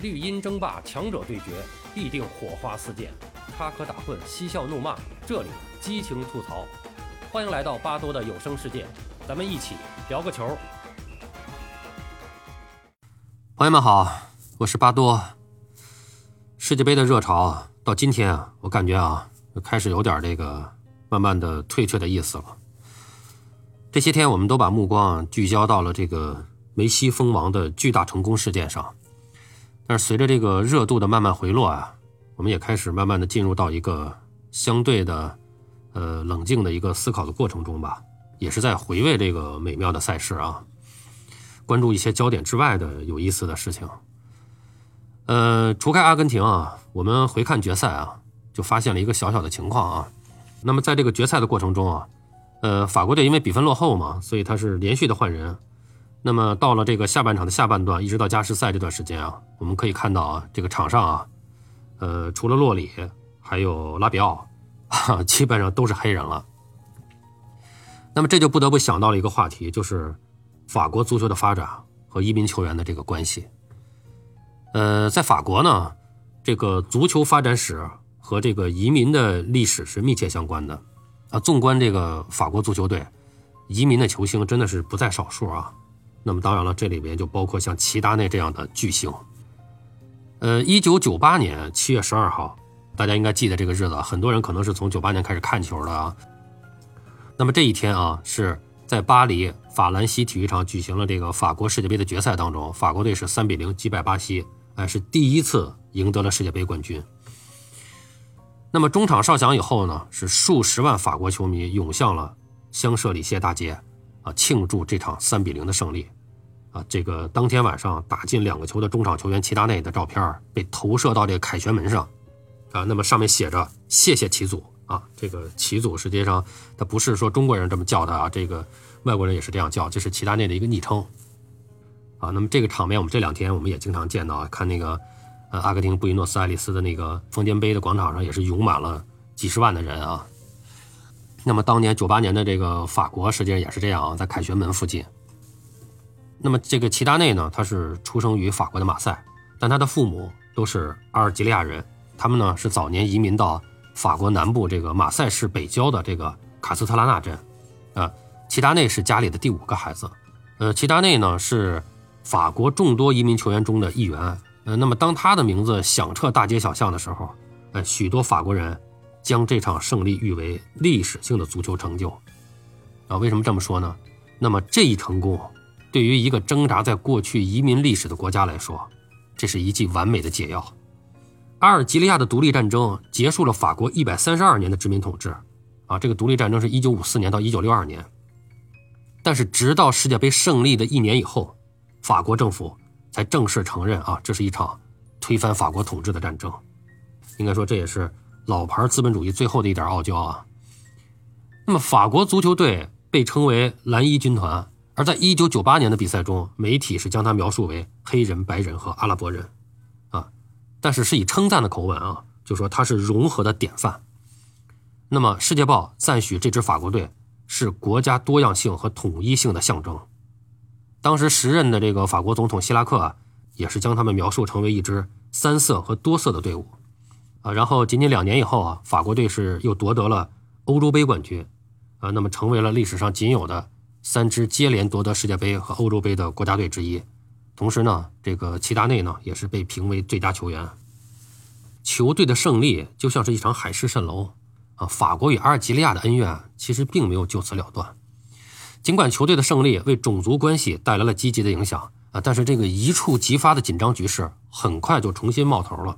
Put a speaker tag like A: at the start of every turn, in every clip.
A: 绿茵争霸，强者对决，必定火花四溅，插科打诨，嬉笑怒骂，这里激情吐槽。欢迎来到巴多的有声世界，咱们一起聊个球。朋友们好，我是巴多。世界杯的热潮到今天啊，我感觉啊，开始有点这个慢慢的退却的意思了。这些天，我们都把目光聚焦到了这个梅西封王的巨大成功事件上。但是随着这个热度的慢慢回落啊，我们也开始慢慢的进入到一个相对的，呃冷静的一个思考的过程中吧，也是在回味这个美妙的赛事啊，关注一些焦点之外的有意思的事情。呃，除开阿根廷啊，我们回看决赛啊，就发现了一个小小的情况啊。那么在这个决赛的过程中啊，呃，法国队因为比分落后嘛，所以他是连续的换人。那么到了这个下半场的下半段，一直到加时赛这段时间啊，我们可以看到啊，这个场上啊，呃，除了洛里，还有拉比奥，基本上都是黑人了。那么这就不得不想到了一个话题，就是法国足球的发展和移民球员的这个关系。呃，在法国呢，这个足球发展史和这个移民的历史是密切相关的啊。纵观这个法国足球队，移民的球星真的是不在少数啊。那么当然了，这里边就包括像齐达内这样的巨星。呃，一九九八年七月十二号，大家应该记得这个日子，很多人可能是从九八年开始看球的啊。那么这一天啊，是在巴黎法兰西体育场举行了这个法国世界杯的决赛当中，法国队是三比零击败巴西，哎，是第一次赢得了世界杯冠军。那么中场哨响以后呢，是数十万法国球迷涌向了香榭里谢大街。啊庆祝这场三比零的胜利，啊，这个当天晚上打进两个球的中场球员齐达内的照片被投射到这个凯旋门上，啊，那么上面写着“谢谢齐祖”啊，这个齐祖实际上他不是说中国人这么叫他啊，这个外国人也是这样叫，这是齐达内的一个昵称，啊，那么这个场面我们这两天我们也经常见到，看那个呃阿根廷布宜诺斯艾利斯的那个丰田杯的广场上也是涌满了几十万的人啊。那么当年九八年的这个法国实际上也是这样啊，在凯旋门附近。那么这个齐达内呢，他是出生于法国的马赛，但他的父母都是阿尔及利亚人，他们呢是早年移民到法国南部这个马赛市北郊的这个卡斯特拉纳镇。啊，齐达内是家里的第五个孩子。呃，齐达内呢是法国众多移民球员中的一员。呃，那么当他的名字响彻大街小巷的时候，呃，许多法国人。将这场胜利誉为历史性的足球成就，啊，为什么这么说呢？那么这一成功，对于一个挣扎在过去移民历史的国家来说，这是一剂完美的解药。阿尔及利亚的独立战争结束了法国一百三十二年的殖民统治，啊，这个独立战争是一九五四年到一九六二年。但是直到世界杯胜利的一年以后，法国政府才正式承认啊，这是一场推翻法国统治的战争。应该说这也是。老牌资本主义最后的一点傲娇啊。那么，法国足球队被称为“蓝衣军团”，而在1998年的比赛中，媒体是将它描述为黑人、白人和阿拉伯人，啊，但是是以称赞的口吻啊，就说它是融合的典范。那么，《世界报》赞许这支法国队是国家多样性和统一性的象征。当时时任的这个法国总统希拉克啊，也是将他们描述成为一支三色和多色的队伍。啊，然后仅仅两年以后啊，法国队是又夺得了欧洲杯冠军，啊，那么成为了历史上仅有的三支接连夺得世界杯和欧洲杯的国家队之一。同时呢，这个齐达内呢也是被评为最佳球员。球队的胜利就像是一场海市蜃楼啊，法国与阿尔及利亚的恩怨其实并没有就此了断。尽管球队的胜利为种族关系带来了积极的影响啊，但是这个一触即发的紧张局势很快就重新冒头了。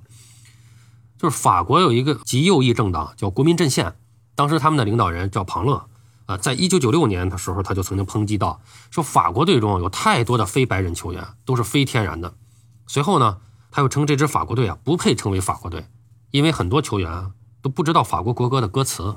A: 就是法国有一个极右翼政党叫国民阵线，当时他们的领导人叫庞勒，啊，在一九九六年的时候，他就曾经抨击到说法国队中有太多的非白人球员，都是非天然的。随后呢，他又称这支法国队啊不配称为法国队，因为很多球员都不知道法国国歌的歌词。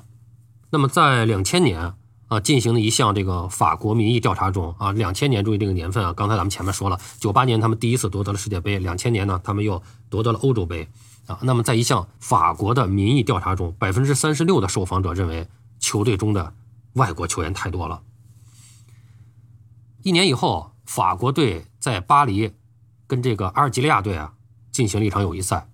A: 那么在两千年啊进行的一项这个法国民意调查中啊，两千年注意这个年份啊，刚才咱们前面说了，九八年他们第一次夺得了世界杯，两千年呢他们又夺得了欧洲杯。啊，那么在一项法国的民意调查中，百分之三十六的受访者认为球队中的外国球员太多了。一年以后，法国队在巴黎跟这个阿尔及利亚队啊进行了一场友谊赛。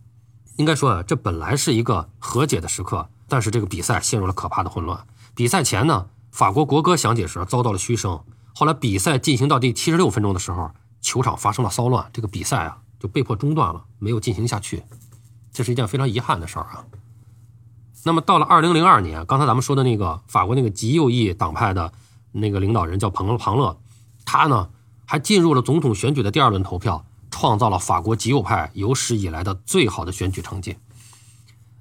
A: 应该说啊，这本来是一个和解的时刻，但是这个比赛陷入了可怕的混乱。比赛前呢，法国国歌响起时遭到了嘘声。后来比赛进行到第七十六分钟的时候，球场发生了骚乱，这个比赛啊就被迫中断了，没有进行下去。这是一件非常遗憾的事儿啊。那么到了二零零二年，刚才咱们说的那个法国那个极右翼党派的那个领导人叫彭庞乐，他呢还进入了总统选举的第二轮投票。创造了法国极右派有史以来的最好的选举成绩，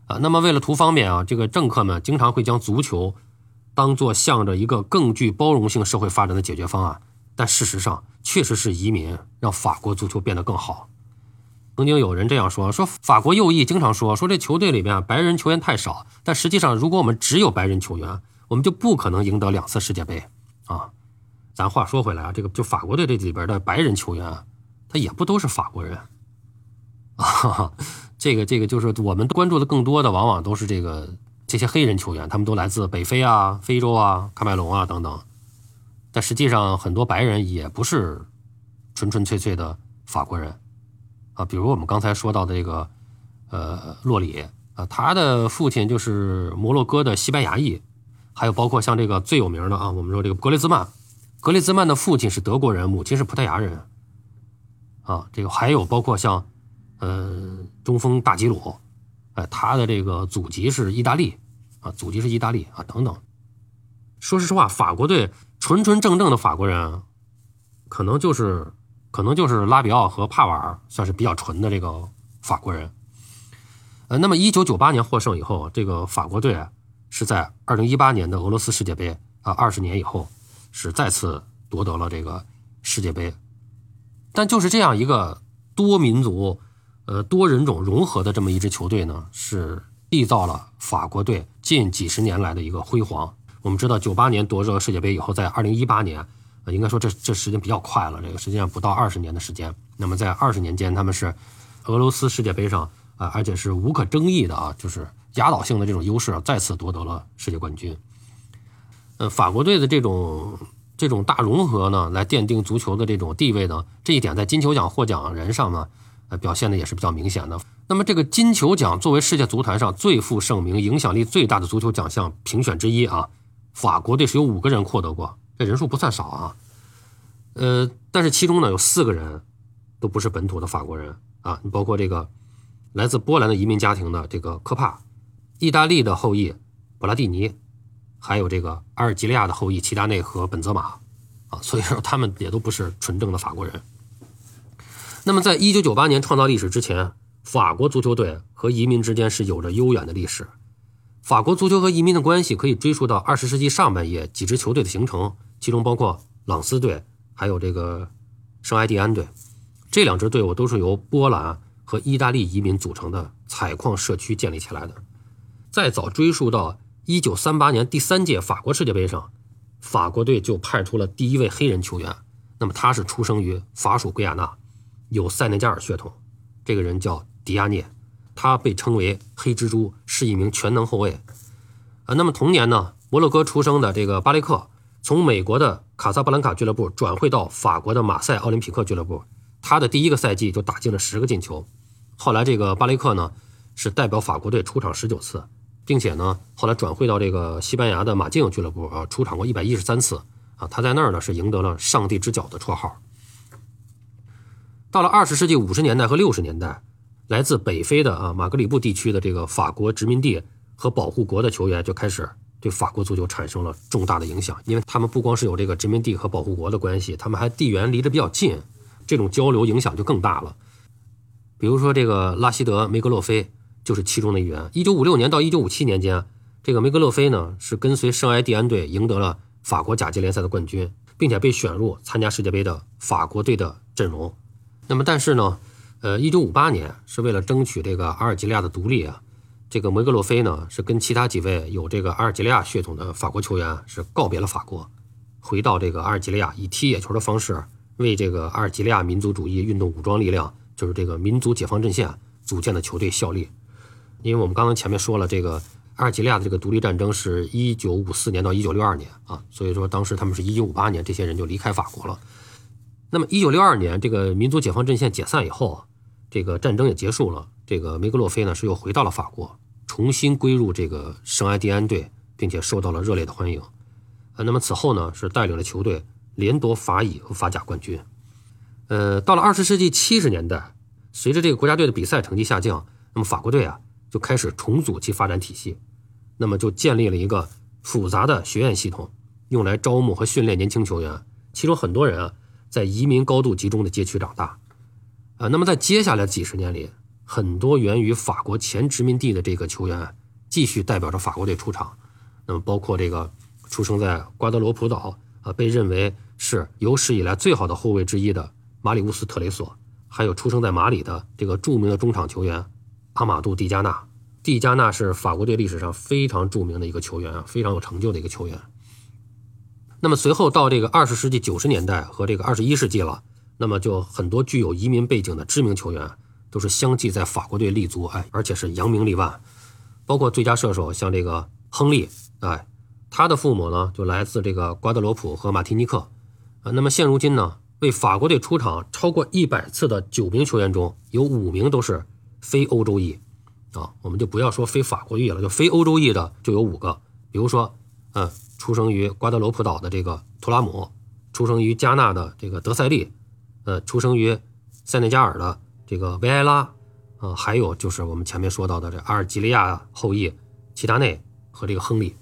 A: 啊，那么为了图方便啊，这个政客们经常会将足球当做向着一个更具包容性社会发展的解决方案，但事实上确实是移民让法国足球变得更好。曾经有人这样说：说法国右翼经常说说这球队里面白人球员太少，但实际上如果我们只有白人球员，我们就不可能赢得两次世界杯啊。咱话说回来啊，这个就法国队这里边的白人球员。他也不都是法国人，啊，这个这个就是我们关注的更多的，往往都是这个这些黑人球员，他们都来自北非啊、非洲啊、喀麦隆啊等等。但实际上，很多白人也不是纯纯粹粹的法国人啊。比如我们刚才说到的这个呃洛里啊，他的父亲就是摩洛哥的西班牙裔，还有包括像这个最有名的啊，我们说这个格雷兹曼，格雷兹曼的父亲是德国人，母亲是葡萄牙人。啊，这个还有包括像，呃，中锋大吉鲁，哎，他的这个祖籍是意大利，啊，祖籍是意大利啊，等等。说实话，法国队纯纯正正的法国人，可能就是，可能就是拉比奥和帕瓦尔算是比较纯的这个法国人。呃，那么一九九八年获胜以后，这个法国队是在二零一八年的俄罗斯世界杯啊，二十年以后是再次夺得了这个世界杯。但就是这样一个多民族、呃多人种融合的这么一支球队呢，是缔造了法国队近几十年来的一个辉煌。我们知道，九八年夺得世界杯以后，在二零一八年，呃，应该说这这时间比较快了，这个实际上不到二十年的时间。那么在二十年间，他们是俄罗斯世界杯上啊，而且是无可争议的啊，就是压倒性的这种优势啊，再次夺得了世界冠军。呃，法国队的这种。这种大融合呢，来奠定足球的这种地位呢，这一点在金球奖获奖人上呢，呃，表现的也是比较明显的。那么，这个金球奖作为世界足坛上最负盛名、影响力最大的足球奖项评选之一啊，法国队是有五个人获得过，这人数不算少啊。呃，但是其中呢，有四个人都不是本土的法国人啊，包括这个来自波兰的移民家庭的这个科帕，意大利的后裔布拉蒂尼。还有这个阿尔及利亚的后裔齐达内和本泽马，啊，所以说他们也都不是纯正的法国人。那么，在一九九八年创造历史之前，法国足球队和移民之间是有着悠远的历史。法国足球和移民的关系可以追溯到二十世纪上半叶几支球队的形成，其中包括朗斯队，还有这个圣埃蒂安队。这两支队伍都是由波兰和意大利移民组成的采矿社区建立起来的。再早追溯到。一九三八年第三届法国世界杯上，法国队就派出了第一位黑人球员。那么他是出生于法属圭亚那，有塞内加尔血统。这个人叫迪亚涅，他被称为“黑蜘蛛”，是一名全能后卫。啊，那么同年呢，摩洛哥出生的这个巴雷克，从美国的卡萨布兰卡俱乐部转会到法国的马赛奥林匹克俱乐部。他的第一个赛季就打进了十个进球。后来这个巴雷克呢，是代表法国队出场十九次。并且呢，后来转会到这个西班牙的马竞俱乐部啊，出场过一百一十三次啊。他在那儿呢是赢得了“上帝之脚”的绰号。到了二十世纪五十年代和六十年代，来自北非的啊马格里布地区的这个法国殖民地和保护国的球员就开始对法国足球产生了重大的影响，因为他们不光是有这个殖民地和保护国的关系，他们还地缘离得比较近，这种交流影响就更大了。比如说这个拉希德·梅格洛菲。就是其中的一员。一九五六年到一九五七年间，这个梅格洛菲呢是跟随圣埃蒂安队赢得了法国甲级联赛的冠军，并且被选入参加世界杯的法国队的阵容。那么，但是呢，呃，一九五八年是为了争取这个阿尔及利亚的独立啊，这个梅格洛菲呢是跟其他几位有这个阿尔及利亚血统的法国球员是告别了法国，回到这个阿尔及利亚，以踢野球的方式为这个阿尔及利亚民族主义运动武装力量，就是这个民族解放阵线组建的球队效力。因为我们刚刚前面说了，这个阿尔及利亚的这个独立战争是一九五四年到一九六二年啊，所以说当时他们是一九五八年这些人就离开法国了。那么一九六二年这个民族解放阵线解散以后，这个战争也结束了，这个梅格洛菲呢是又回到了法国，重新归入这个圣埃蒂安队，并且受到了热烈的欢迎。呃，那么此后呢是带领了球队连夺法乙和法甲冠军。呃，到了二十世纪七十年代，随着这个国家队的比赛成绩下降，那么法国队啊就开始重组其发展体系，那么就建立了一个复杂的学院系统，用来招募和训练年轻球员，其中很多人啊在移民高度集中的街区长大。呃，那么在接下来几十年里，很多源于法国前殖民地的这个球员继续代表着法国队出场。那么，包括这个出生在瓜德罗普岛啊，被认为是有史以来最好的后卫之一的马里乌斯特雷索，还有出生在马里的这个著名的中场球员阿马杜蒂加纳。蒂加纳是法国队历史上非常著名的一个球员啊，非常有成就的一个球员。那么随后到这个二十世纪九十年代和这个二十一世纪了。那么就很多具有移民背景的知名球员都是相继在法国队立足，哎，而且是扬名立万。包括最佳射手像这个亨利，哎，他的父母呢就来自这个瓜德罗普和马提尼克，啊，那么现如今呢为法国队出场超过一百次的九名球员中有五名都是非欧洲裔，啊，我们就不要说非法国裔了，就非欧洲裔的就有五个，比如说，嗯，出生于瓜德罗普岛的这个图拉姆，出生于加纳的这个德塞利。呃，出生于塞内加尔的这个维埃拉，呃，还有就是我们前面说到的这阿尔及利亚后裔齐达内和这个亨利。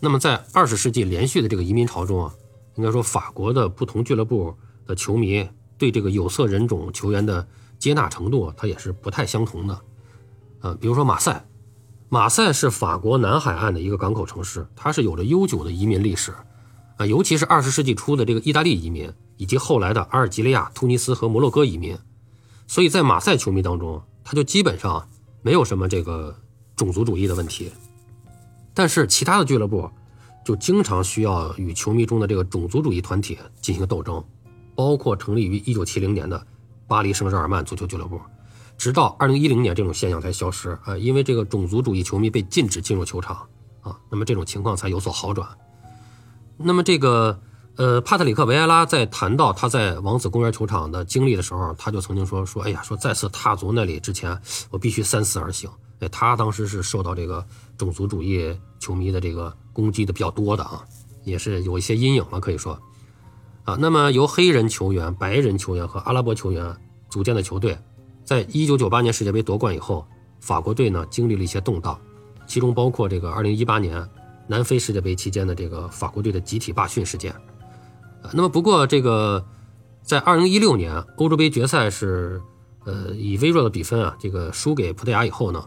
A: 那么在二十世纪连续的这个移民潮中啊，应该说法国的不同俱乐部的球迷对这个有色人种球员的接纳程度，它也是不太相同的。呃，比如说马赛，马赛是法国南海岸的一个港口城市，它是有着悠久的移民历史，啊，尤其是二十世纪初的这个意大利移民。以及后来的阿尔及利亚、突尼斯和摩洛哥移民，所以在马赛球迷当中，他就基本上没有什么这个种族主义的问题。但是其他的俱乐部就经常需要与球迷中的这个种族主义团体进行斗争，包括成立于1970年的巴黎圣日耳曼足球俱乐部，直到2010年这种现象才消失啊，因为这个种族主义球迷被禁止进入球场啊，那么这种情况才有所好转。那么这个。呃，帕特里克·维埃拉在谈到他在王子公园球场的经历的时候，他就曾经说：“说，哎呀，说再次踏足那里之前，我必须三思而行。”哎，他当时是受到这个种族主义球迷的这个攻击的比较多的啊，也是有一些阴影了，可以说。啊，那么由黑人球员、白人球员和阿拉伯球员组建的球队，在一九九八年世界杯夺冠以后，法国队呢经历了一些动荡，其中包括这个二零一八年南非世界杯期间的这个法国队的集体罢训事件。那么不过这个，在二零一六年欧洲杯决赛是，呃，以微弱的比分啊，这个输给葡萄牙以后呢，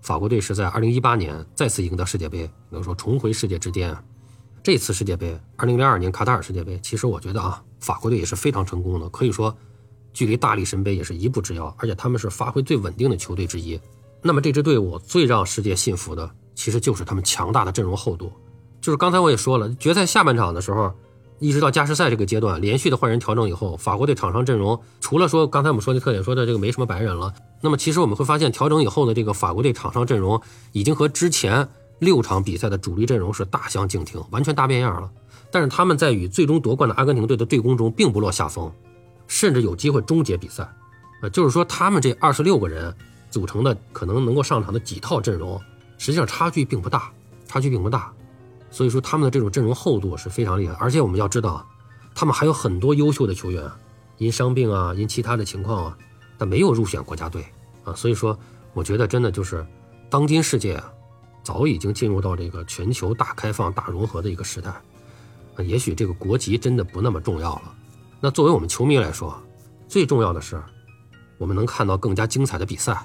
A: 法国队是在二零一八年再次赢得世界杯，能说重回世界之巅。这次世界杯，二零零二年卡塔尔世界杯，其实我觉得啊，法国队也是非常成功的，可以说距离大力神杯也是一步之遥，而且他们是发挥最稳定的球队之一。那么这支队伍最让世界信服的，其实就是他们强大的阵容厚度。就是刚才我也说了，决赛下半场的时候。一直到加时赛这个阶段，连续的换人调整以后，法国队场上阵容除了说刚才我们说的特点说的这个没什么白人了，那么其实我们会发现调整以后的这个法国队场上阵容已经和之前六场比赛的主力阵容是大相径庭，完全大变样了。但是他们在与最终夺冠的阿根廷队的对攻中并不落下风，甚至有机会终结比赛。呃，就是说他们这二十六个人组成的可能能够上场的几套阵容，实际上差距并不大，差距并不大。所以说他们的这种阵容厚度是非常厉害，而且我们要知道，他们还有很多优秀的球员，因伤病啊，因其他的情况啊，但没有入选国家队啊。所以说，我觉得真的就是，当今世界啊，早已经进入到这个全球大开放、大融合的一个时代，啊，也许这个国籍真的不那么重要了。那作为我们球迷来说，最重要的是，我们能看到更加精彩的比赛。